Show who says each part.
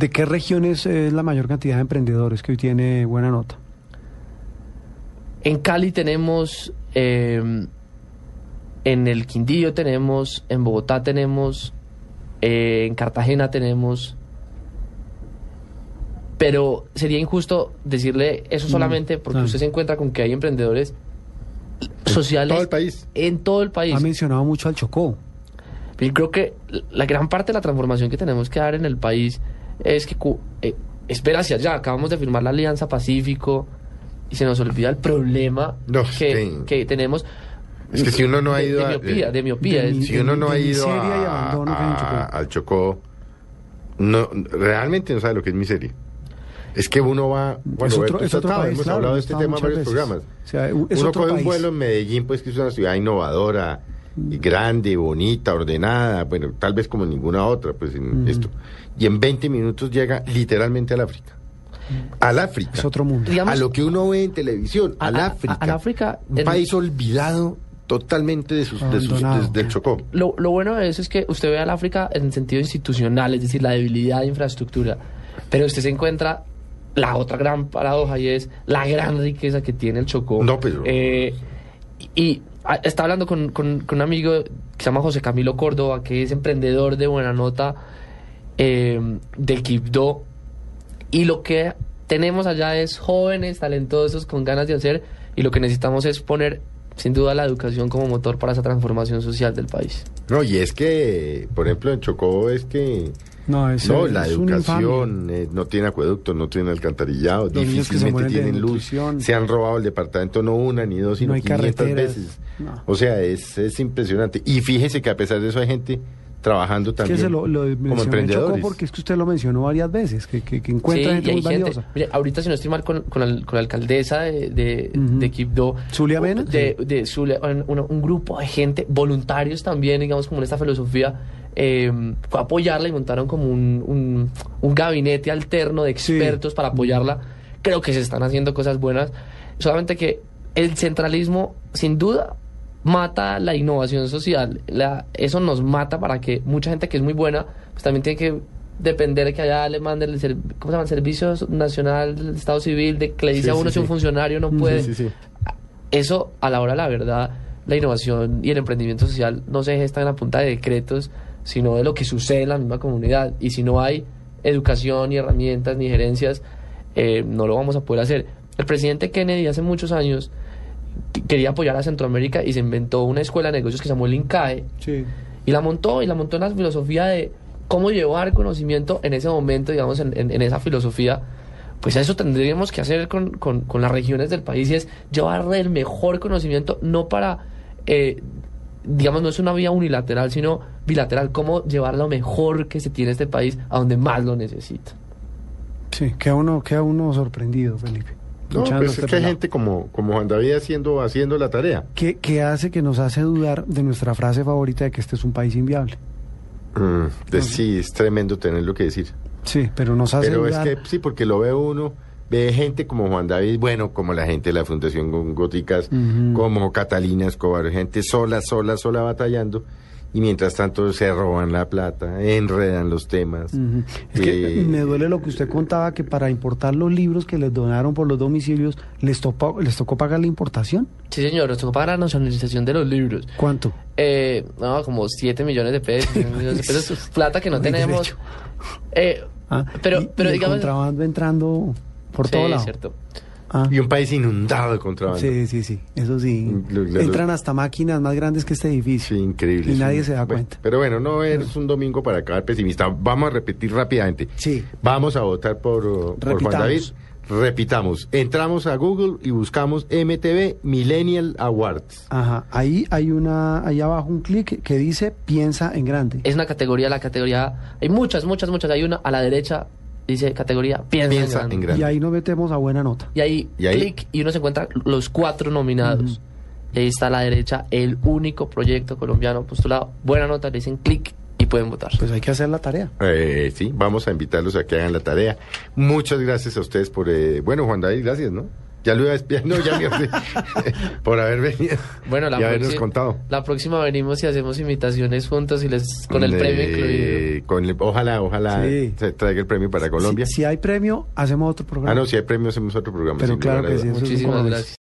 Speaker 1: ¿De qué regiones es la mayor cantidad de emprendedores que hoy tiene buena nota?
Speaker 2: En Cali tenemos, eh, en el Quindío tenemos, en Bogotá tenemos, eh, en Cartagena tenemos, pero sería injusto decirle eso
Speaker 1: Mm,
Speaker 2: solamente porque usted se encuentra con que hay emprendedores sociales
Speaker 3: todo el país.
Speaker 2: en todo el país.
Speaker 1: Ha mencionado mucho al Chocó.
Speaker 2: Yo creo que la gran parte de la transformación que tenemos que dar en el país es que eh, es ver hacia allá. Acabamos de firmar la Alianza Pacífico y se nos olvida el problema
Speaker 3: No,
Speaker 2: que,
Speaker 3: sí.
Speaker 2: que tenemos.
Speaker 3: Es que si uno no ha ido
Speaker 2: de,
Speaker 3: a-
Speaker 2: miopía, de miopía.
Speaker 1: de
Speaker 2: es-
Speaker 1: mi-
Speaker 3: Si uno no
Speaker 1: de
Speaker 3: ha ido
Speaker 1: miseria y
Speaker 3: a-
Speaker 1: abandono que hay en Chocó.
Speaker 3: a- al Chocó, no, realmente no sabe lo que es miseria. Es que uno va, bueno,
Speaker 1: es otro,
Speaker 3: Roberto
Speaker 1: es otro
Speaker 3: Tratado,
Speaker 1: país,
Speaker 3: hemos
Speaker 1: claro,
Speaker 3: hablado de este tema en varios
Speaker 1: veces.
Speaker 3: programas.
Speaker 1: O sea, u- es
Speaker 3: uno
Speaker 1: otro
Speaker 3: coge un vuelo en Medellín, pues que es una ciudad innovadora, grande, bonita, ordenada, bueno, tal vez como ninguna otra, pues en esto. Y en 20 minutos llega literalmente al África. Al África.
Speaker 1: Es otro mundo.
Speaker 2: Digamos-
Speaker 3: a lo que uno ve en televisión,
Speaker 2: A-
Speaker 3: al África.
Speaker 2: al África,
Speaker 3: Un país olvidado totalmente de sus, de sus des- del Chocó.
Speaker 2: Lo, lo bueno de eso es que usted ve al África en sentido institucional, es decir, la debilidad de infraestructura, pero usted se encuentra la otra gran paradoja y es la gran riqueza que tiene el Chocó.
Speaker 3: No, pero-
Speaker 2: Eh, y ah, estaba hablando con, con- un amigo que se llama José Camilo Córdoba, que es emprendedor de buena nota eh, del Quibdó, y lo que tenemos allá es jóvenes, talentosos, con ganas de hacer, y lo que necesitamos es poner, sin duda, la educación como motor para esa transformación social del país.
Speaker 3: No, y es que, por ejemplo, en Chocó es que
Speaker 1: No, es,
Speaker 3: no,
Speaker 1: es
Speaker 3: la educación eh, no tiene acueducto, no tiene alcantarillado,
Speaker 1: Los
Speaker 3: difícilmente tienen luz. Se han robado el departamento no una ni dos, sino
Speaker 1: No hay
Speaker 3: 500
Speaker 1: carreteras.
Speaker 3: veces.
Speaker 1: No.
Speaker 3: O sea, es, es impresionante. Y fíjese que a pesar de eso hay gente trabajando
Speaker 1: Que
Speaker 3: también
Speaker 1: se lo, lo
Speaker 3: como emprendedores.
Speaker 1: porque es que usted lo mencionó varias veces, que, que, que encuentra
Speaker 2: Sí,
Speaker 1: gente muy
Speaker 2: gente.
Speaker 1: valiosa.
Speaker 2: Mire, ahorita si no estoy mal con, con, la, con la alcaldesa de, de,
Speaker 1: Ujú.
Speaker 2: de Quibdó.
Speaker 1: ¿Zulia Mena?
Speaker 2: De, de Zulia, un, un- un grupo de gente, voluntarios también, digamos, como en esta filosofía. Eh, fue a apoyarla y montaron como un, un, un gabinete alterno de
Speaker 1: Sí.
Speaker 2: expertos para apoyarla. Creo que se están haciendo cosas buenas. Solamente que el centralismo, sin duda, mata la innovación social. La- eso nos mata para que mucha gente que es muy buena, pues también tiene que depender de que allá le manden el, ¿cómo se llama? el Servicio Nacional del Estado Civil, de que le dice
Speaker 3: Sí,
Speaker 2: a uno
Speaker 3: sí,
Speaker 2: si un funcionario no puede. Eso, a la hora de la verdad, la innovación y el emprendimiento social no se gesta en la punta de decretos, sino de lo que sucede en la misma comunidad. Y si no hay educación, ni herramientas, ni gerencias, eh, no lo vamos a poder hacer. El presidente Kennedy hace muchos años qu- quería apoyar a Centroamérica y se inventó una escuela de negocios que se llamó el INCAE
Speaker 1: Sí.
Speaker 2: y la montó y la montó en la filosofía de cómo llevar conocimiento en ese momento, digamos, en, en- en esa filosofía. Pues eso tendríamos que hacer con, con- con las regiones del país y es llevar el mejor conocimiento, no para, eh, digamos, no es una vía unilateral, sino bilateral, cómo llevar lo mejor que se tiene este país a donde más lo necesita.
Speaker 1: Sí, queda uno, queda uno sorprendido, Felipe.
Speaker 3: No, pues
Speaker 1: este
Speaker 3: es que hay gente como, como Juan David haciendo, haciendo la tarea.
Speaker 1: ¿Qué, qué hace que nos hace dudar de nuestra frase favorita de que este es un país inviable?
Speaker 3: Mm, de- sí, es tremendo tener lo que decir.
Speaker 1: Sí, pero nos hace
Speaker 3: Pero es
Speaker 1: dudar.
Speaker 3: que sí, porque lo ve uno, ve gente como Juan David, bueno, como la gente de la Fundación Góticas, como Catalina Escobar, gente sola, sola, sola batallando, y mientras tanto se roban la plata, enredan los temas.
Speaker 1: Es que
Speaker 3: Eh,
Speaker 1: me duele lo que usted contaba, que para importar los libros que les donaron por los domicilios, les, topó, les tocó pagar la importación.
Speaker 2: Sí, señor, nos tocó pagar la nacionalización de los libros.
Speaker 1: ¿Cuánto?
Speaker 2: Eh, no, como 7 millones de pesos, 7 millones de pesos, plata que no tenemos. Eh,
Speaker 1: Ah,
Speaker 2: pero,
Speaker 1: y-
Speaker 2: pero
Speaker 1: y el
Speaker 2: digamos...
Speaker 1: contrabando entrando por
Speaker 2: Sí,
Speaker 1: todo lado.
Speaker 2: cierto.
Speaker 1: Ah,
Speaker 3: Y un país inundado de contrabando.
Speaker 1: sí, sí, sí, eso sí.
Speaker 3: Lo- lo-
Speaker 1: Entran hasta máquinas más grandes que este edificio.
Speaker 3: Sí, increíble.
Speaker 1: Y nadie
Speaker 3: un-
Speaker 1: se da
Speaker 3: bueno,
Speaker 1: cuenta.
Speaker 3: Pero bueno, no es un domingo para acabar pesimista. Vamos a repetir rápidamente.
Speaker 1: Sí.
Speaker 3: Vamos a votar por, uh, por Juan. David. Repitamos. Entramos a Google y buscamos MTV Millennial Awards.
Speaker 1: Ajá, ahí hay una, ahí abajo un clic que dice piensa en grande.
Speaker 2: Es una categoría, la categoría... Hay muchas, muchas, muchas. Hay una a la derecha, dice categoría Piensa,
Speaker 3: Piensa
Speaker 2: en grande.
Speaker 3: en grande.
Speaker 1: Y ahí nos metemos a buena nota.
Speaker 2: Y ahí,
Speaker 3: Y ahí-
Speaker 2: clic y uno se encuentra los cuatro nominados. Y ahí está a la derecha el único proyecto colombiano postulado. Buena nota, le dicen clic y pueden votar.
Speaker 1: Pues hay que hacer la tarea.
Speaker 3: Eh, sí, vamos a invitarlos a que hagan la tarea. Muchas gracias a ustedes por... eh, bueno, Juan David, gracias, ¿no? Ya lo iba no, ya me fui. por haber venido
Speaker 2: Bueno, la,
Speaker 3: y habernos
Speaker 2: próxima-
Speaker 3: contado.
Speaker 2: la próxima venimos y hacemos imitaciones juntos y les con el
Speaker 3: Eh,
Speaker 2: premio incluido.
Speaker 3: con el- ojalá, ojalá
Speaker 1: Sí.
Speaker 3: se traiga el premio para Colombia.
Speaker 1: Si, si hay premio, hacemos otro programa.
Speaker 3: Ah, no, si hay premio hacemos otro programa.
Speaker 1: Pero claro que sí,
Speaker 2: Muchísimas gracias.